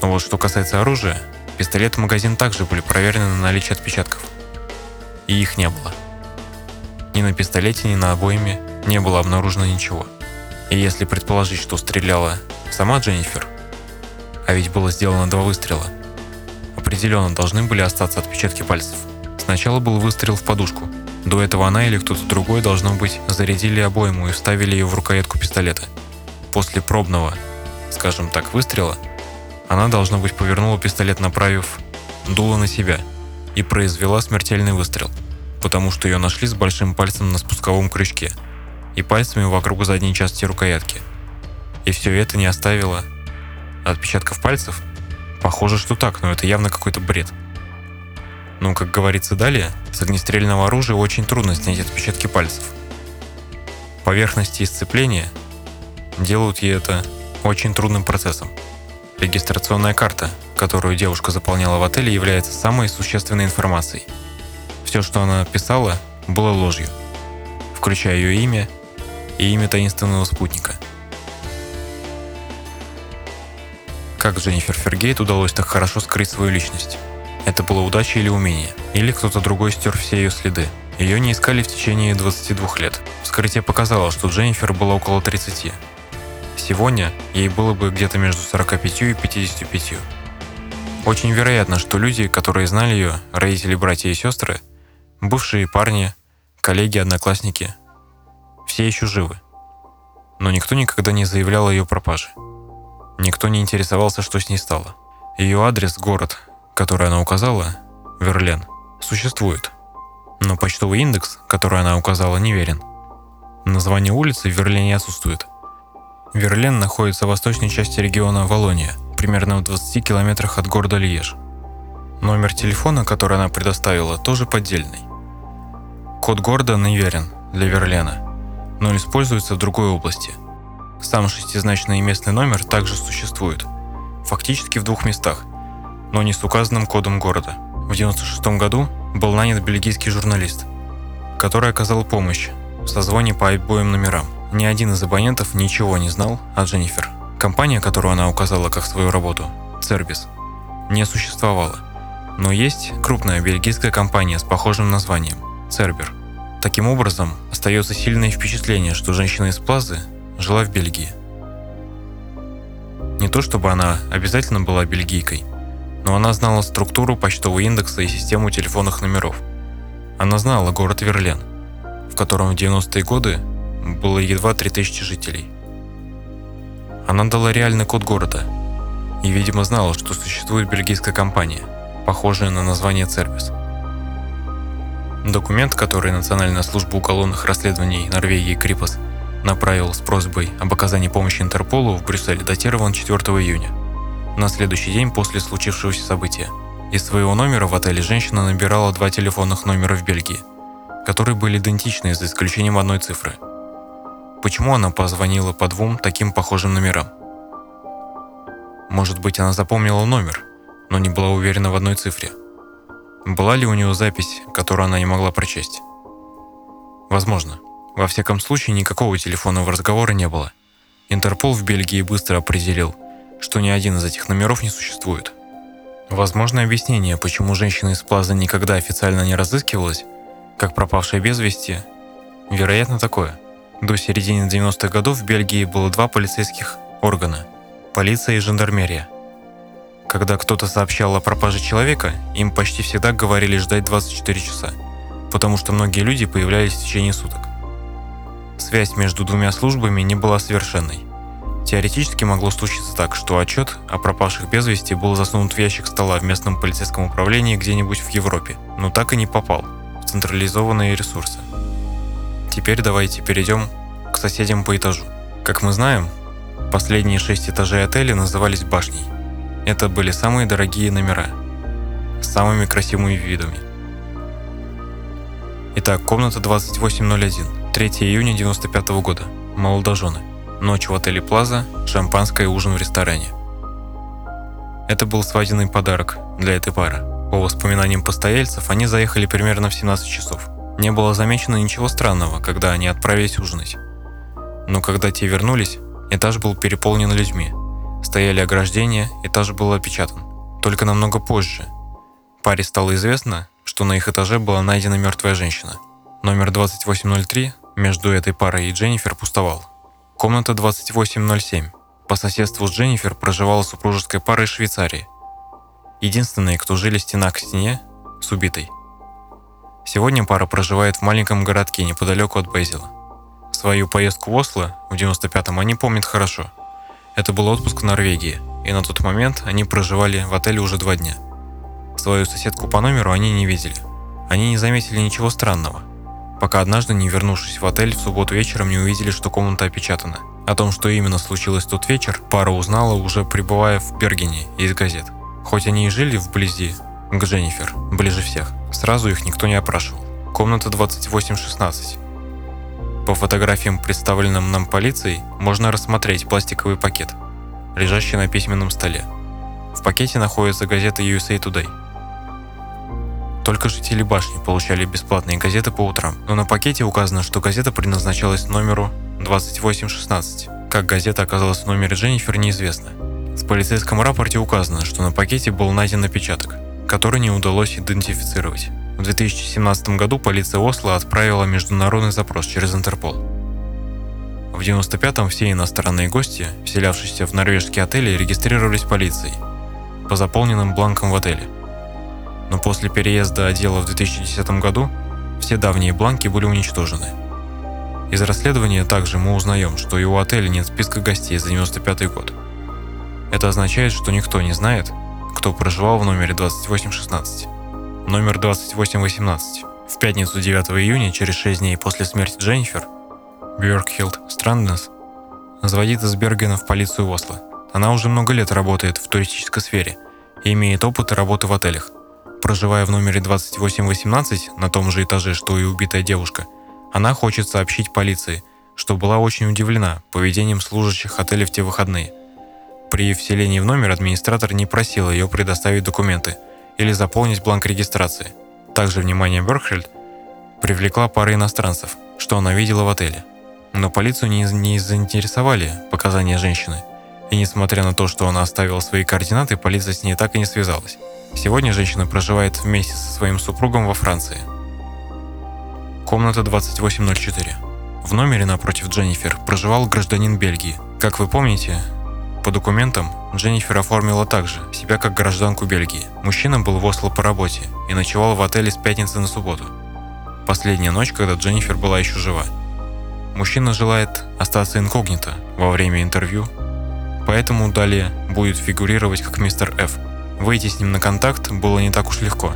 [SPEAKER 1] Но вот что касается оружия, пистолет и магазин также были проверены на наличие отпечатков и их не было. Ни на пистолете, ни на обойме не было обнаружено ничего. И если предположить, что стреляла сама Дженнифер, а ведь было сделано два выстрела, определенно должны были остаться отпечатки пальцев. Сначала был выстрел в подушку. До этого она или кто-то другой, должно быть, зарядили обойму и вставили ее в рукоятку пистолета. После пробного, скажем так, выстрела, она, должно быть, повернула пистолет, направив дуло на себя – и произвела смертельный выстрел, потому что ее нашли с большим пальцем на спусковом крючке и пальцами вокруг задней части рукоятки. И все это не оставило отпечатков пальцев? Похоже, что так, но это явно какой-то бред. Но, как говорится далее, с огнестрельного оружия очень трудно снять отпечатки пальцев. Поверхности исцепления делают ей это очень трудным процессом. Регистрационная карта, которую девушка заполняла в отеле, является самой существенной информацией. Все, что она писала, было ложью, включая ее имя и имя таинственного спутника. Как Дженнифер Фергейт удалось так хорошо скрыть свою личность? Это было удача или умение? Или кто-то другой стер все ее следы? Ее не искали в течение 22 лет. Вскрытие показало, что Дженнифер была около 30. Сегодня ей было бы где-то между 45 и 55. Очень вероятно, что люди, которые знали ее, родители, братья и сестры, бывшие парни, коллеги, одноклассники, все еще живы. Но никто никогда не заявлял о ее пропаже. Никто не интересовался, что с ней стало. Ее адрес, город, который она указала, Верлен, существует. Но почтовый индекс, который она указала, неверен. Название улицы в Верлене отсутствует. Верлен находится в восточной части региона Волония, примерно в 20 километрах от города Льеж. Номер телефона, который она предоставила, тоже поддельный. Код города неверен для Верлена, но используется в другой области. Сам шестизначный местный номер также существует, фактически в двух местах, но не с указанным кодом города. В 1996 году был нанят бельгийский журналист, который оказал помощь в созвоне по обоим номерам – ни один из абонентов ничего не знал о Дженнифер. Компания, которую она указала как свою работу, Цербис, не существовала. Но есть крупная бельгийская компания с похожим названием – Цербер. Таким образом, остается сильное впечатление, что женщина из Плазы жила в Бельгии. Не то чтобы она обязательно была бельгийкой, но она знала структуру почтового индекса и систему телефонных номеров. Она знала город Верлен, в котором в 90-е годы было едва 3000 жителей. Она дала реальный код города и, видимо, знала, что существует бельгийская компания, похожая на название Цербис. Документ, который Национальная служба уголовных расследований Норвегии Крипос направил с просьбой об оказании помощи Интерполу в Брюсселе, датирован 4 июня, на следующий день после случившегося события. Из своего номера в отеле женщина набирала два телефонных номера в Бельгии, которые были идентичны за исключением одной цифры – Почему она позвонила по двум таким похожим номерам? Может быть, она запомнила номер, но не была уверена в одной цифре. Была ли у нее запись, которую она не могла прочесть? Возможно. Во всяком случае, никакого телефонного разговора не было. Интерпол в Бельгии быстро определил, что ни один из этих номеров не существует. Возможно объяснение, почему женщина из Плаза никогда официально не разыскивалась, как пропавшая без вести, вероятно такое. До середины 90-х годов в Бельгии было два полицейских органа – полиция и жандармерия. Когда кто-то сообщал о пропаже человека, им почти всегда говорили ждать 24 часа, потому что многие люди появлялись в течение суток. Связь между двумя службами не была совершенной. Теоретически могло случиться так, что отчет о пропавших без вести был засунут в ящик стола в местном полицейском управлении где-нибудь в Европе, но так и не попал в централизованные ресурсы. Теперь давайте перейдем к соседям по этажу. Как мы знаем, последние шесть этажей отеля назывались башней. Это были самые дорогие номера, с самыми красивыми видами. Итак, комната 2801, 3 июня 95 года, молодожены. Ночь в отеле Плаза, шампанское и ужин в ресторане. Это был свадебный подарок для этой пары. По воспоминаниям постояльцев, они заехали примерно в 17 часов. Не было замечено ничего странного, когда они отправились ужинать. Но когда те вернулись, этаж был переполнен людьми. Стояли ограждения, этаж был опечатан. Только намного позже. Паре стало известно, что на их этаже была найдена мертвая женщина. Номер 2803 между этой парой и Дженнифер пустовал. Комната 2807. По соседству с Дженнифер проживала супружеская пара из Швейцарии. Единственные, кто жили стена к стене, с убитой. Сегодня пара проживает в маленьком городке неподалеку от Бейзела. Свою поездку в Осло в 95-м они помнят хорошо. Это был отпуск в Норвегии, и на тот момент они проживали в отеле уже два дня. Свою соседку по номеру они не видели. Они не заметили ничего странного – пока однажды, не вернувшись в отель, в субботу вечером не увидели, что комната опечатана. О том, что именно случилось тот вечер, пара узнала, уже пребывая в Бергене из газет. Хоть они и жили вблизи, к Дженнифер, ближе всех, сразу их никто не опрашивал. Комната 2816. По фотографиям, представленным нам полицией, можно рассмотреть пластиковый пакет, лежащий на письменном столе. В пакете находится газета USA Today – только жители башни получали бесплатные газеты по утрам, но на пакете указано, что газета предназначалась номеру 2816. Как газета оказалась в номере Дженнифер, неизвестно. В полицейском рапорте указано, что на пакете был найден напечаток, который не удалось идентифицировать. В 2017 году полиция Осло отправила международный запрос через Интерпол. В 95-м все иностранные гости, вселявшиеся в норвежские отели, регистрировались полицией по заполненным бланкам в отеле – но после переезда отдела в 2010 году все давние бланки были уничтожены. Из расследования также мы узнаем, что и у отеля нет списка гостей за 95 год. Это означает, что никто не знает, кто проживал в номере 2816. Номер 2818. В пятницу 9 июня, через 6 дней после смерти Дженнифер, Бьоркхилд Странднес звонит из Бергена в полицию Осло. Она уже много лет работает в туристической сфере и имеет опыт работы в отелях – Проживая в номере 2818 на том же этаже, что и убитая девушка, она хочет сообщить полиции, что была очень удивлена поведением служащих отеля в те выходные. При вселении в номер администратор не просил ее предоставить документы или заполнить бланк регистрации. Также внимание Берхельд привлекла пара иностранцев, что она видела в отеле. Но полицию не, не заинтересовали показания женщины, и несмотря на то, что она оставила свои координаты, полиция с ней так и не связалась. Сегодня женщина проживает вместе со своим супругом во Франции. Комната 2804. В номере напротив Дженнифер проживал гражданин Бельгии. Как вы помните, по документам Дженнифер оформила также себя как гражданку Бельгии. Мужчина был в Осло по работе и ночевал в отеле с пятницы на субботу. Последняя ночь, когда Дженнифер была еще жива. Мужчина желает остаться инкогнито во время интервью, поэтому далее будет фигурировать как мистер Ф. Выйти с ним на контакт было не так уж легко.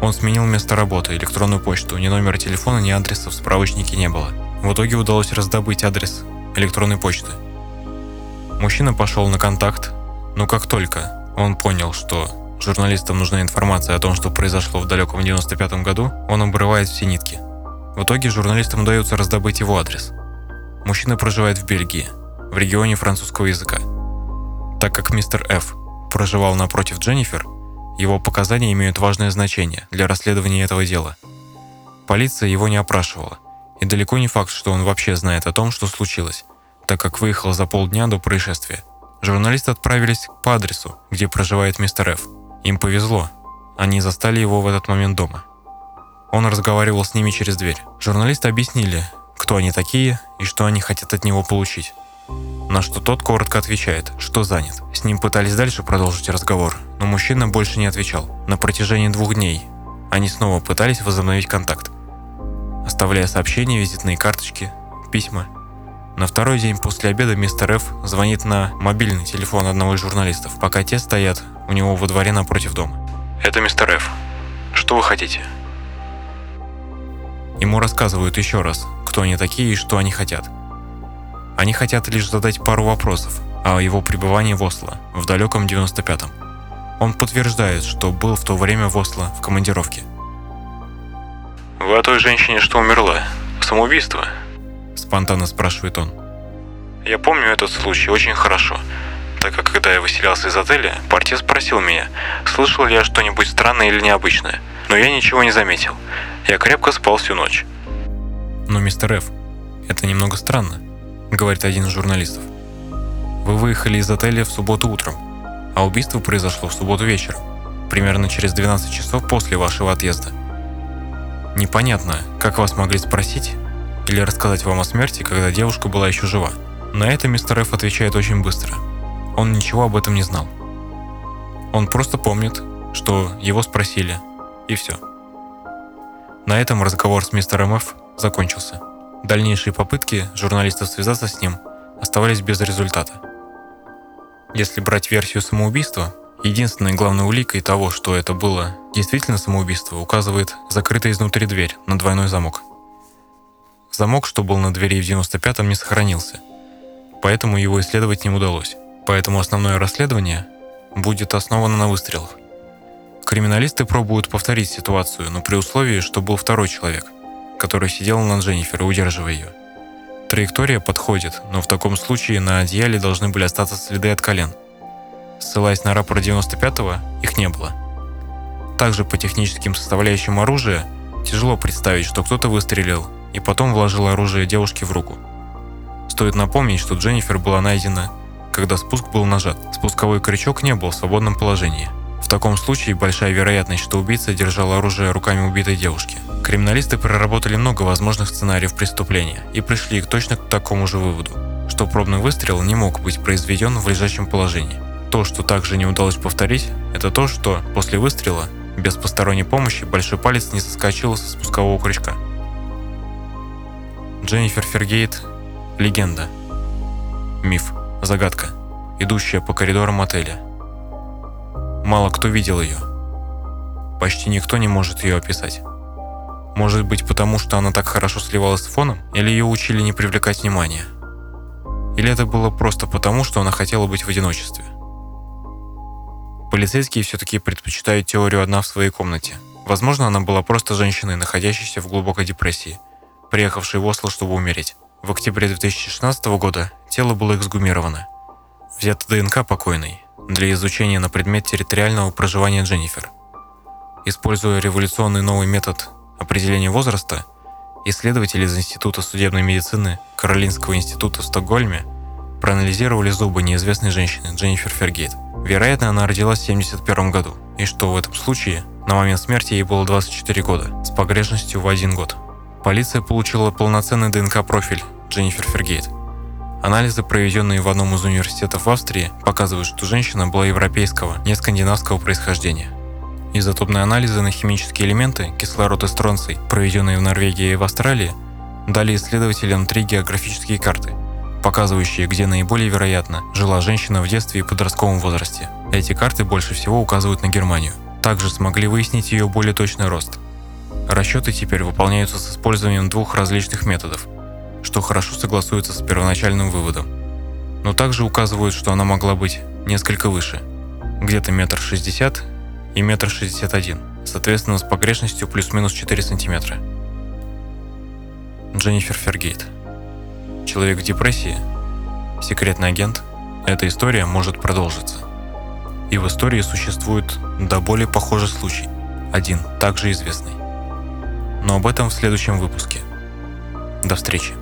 [SPEAKER 1] Он сменил место работы, электронную почту, ни номера телефона, ни адреса в справочнике не было. В итоге удалось раздобыть адрес электронной почты. Мужчина пошел на контакт, но как только он понял, что журналистам нужна информация о том, что произошло в далеком 95 году, он обрывает все нитки. В итоге журналистам удается раздобыть его адрес. Мужчина проживает в Бельгии, в регионе французского языка. Так как мистер Ф проживал напротив Дженнифер, его показания имеют важное значение для расследования этого дела. Полиция его не опрашивала, и далеко не факт, что он вообще знает о том, что случилось, так как выехал за полдня до происшествия. Журналисты отправились по адресу, где проживает мистер Ф. Им повезло, они застали его в этот момент дома. Он разговаривал с ними через дверь. Журналисты объяснили, кто они такие и что они хотят от него получить. На что тот коротко отвечает, что занят. С ним пытались дальше продолжить разговор, но мужчина больше не отвечал. На протяжении двух дней они снова пытались возобновить контакт, оставляя сообщения, визитные карточки, письма. На второй день после обеда мистер Ф звонит на мобильный телефон одного из журналистов, пока те стоят у него во дворе напротив дома. «Это мистер Ф. Что вы хотите?» Ему рассказывают еще раз, кто они такие и что они хотят. Они хотят лишь задать пару вопросов о его пребывании в Осло в далеком 95-м. Он подтверждает, что был в то время в Осло в командировке.
[SPEAKER 2] «Вы о той женщине, что умерла? Самоубийство?»
[SPEAKER 1] Спонтанно спрашивает он.
[SPEAKER 2] «Я помню этот случай очень хорошо, так как когда я выселялся из отеля, портье спросил меня, слышал ли я что-нибудь странное или необычное, но я ничего не заметил. Я крепко спал всю ночь.
[SPEAKER 1] Но, мистер Ф, это немного странно, говорит один из журналистов. Вы выехали из отеля в субботу утром, а убийство произошло в субботу вечером, примерно через 12 часов после вашего отъезда. Непонятно, как вас могли спросить или рассказать вам о смерти, когда девушка была еще жива. На это мистер Ф отвечает очень быстро. Он ничего об этом не знал. Он просто помнит, что его спросили, и все. На этом разговор с мистером Ф закончился. Дальнейшие попытки журналистов связаться с ним оставались без результата. Если брать версию самоубийства, единственной главной уликой того, что это было действительно самоубийство, указывает закрытая изнутри дверь на двойной замок. Замок, что был на двери в 95-м, не сохранился, поэтому его исследовать не удалось. Поэтому основное расследование будет основано на выстрелах. Криминалисты пробуют повторить ситуацию, но при условии, что был второй человек – который сидел над Дженнифер, удерживая ее. Траектория подходит, но в таком случае на одеяле должны были остаться следы от колен. Ссылаясь на рапорт 95-го, их не было. Также по техническим составляющим оружия тяжело представить, что кто-то выстрелил и потом вложил оружие девушке в руку. Стоит напомнить, что Дженнифер была найдена, когда спуск был нажат. Спусковой крючок не был в свободном положении. В таком случае большая вероятность, что убийца держал оружие руками убитой девушки. Криминалисты проработали много возможных сценариев преступления и пришли точно к такому же выводу, что пробный выстрел не мог быть произведен в лежачем положении. То, что также не удалось повторить, это то, что после выстрела без посторонней помощи большой палец не соскочил со спускового крючка. Дженнифер Фергейт – легенда. Миф, загадка, идущая по коридорам отеля. Мало кто видел ее. Почти никто не может ее описать. Может быть потому, что она так хорошо сливалась с фоном? Или ее учили не привлекать внимания? Или это было просто потому, что она хотела быть в одиночестве? Полицейские все-таки предпочитают теорию «одна в своей комнате». Возможно, она была просто женщиной, находящейся в глубокой депрессии, приехавшей в Осло, чтобы умереть. В октябре 2016 года тело было эксгумировано. Взято ДНК покойной для изучения на предмет территориального проживания Дженнифер. Используя революционный новый метод определения возраста, исследователи из Института судебной медицины Каролинского института в Стокгольме проанализировали зубы неизвестной женщины Дженнифер Фергейт. Вероятно, она родилась в 1971 году, и что в этом случае на момент смерти ей было 24 года, с погрешностью в один год. Полиция получила полноценный ДНК-профиль Дженнифер Фергейт. Анализы, проведенные в одном из университетов в Австрии, показывают, что женщина была европейского, не скандинавского происхождения. Изотопные анализы на химические элементы, кислород и стронций, проведенные в Норвегии и в Австралии, дали исследователям три географические карты, показывающие, где наиболее вероятно жила женщина в детстве и подростковом возрасте. Эти карты больше всего указывают на Германию. Также смогли выяснить ее более точный рост. Расчеты теперь выполняются с использованием двух различных методов, что хорошо согласуется с первоначальным выводом. Но также указывают, что она могла быть несколько выше, где-то метр шестьдесят и метр шестьдесят один, соответственно с погрешностью плюс-минус 4 сантиметра. Дженнифер Фергейт. человек в депрессии, секретный агент, эта история может продолжиться. И в истории существует до более похожий случай, один также известный. Но об этом в следующем выпуске. До встречи.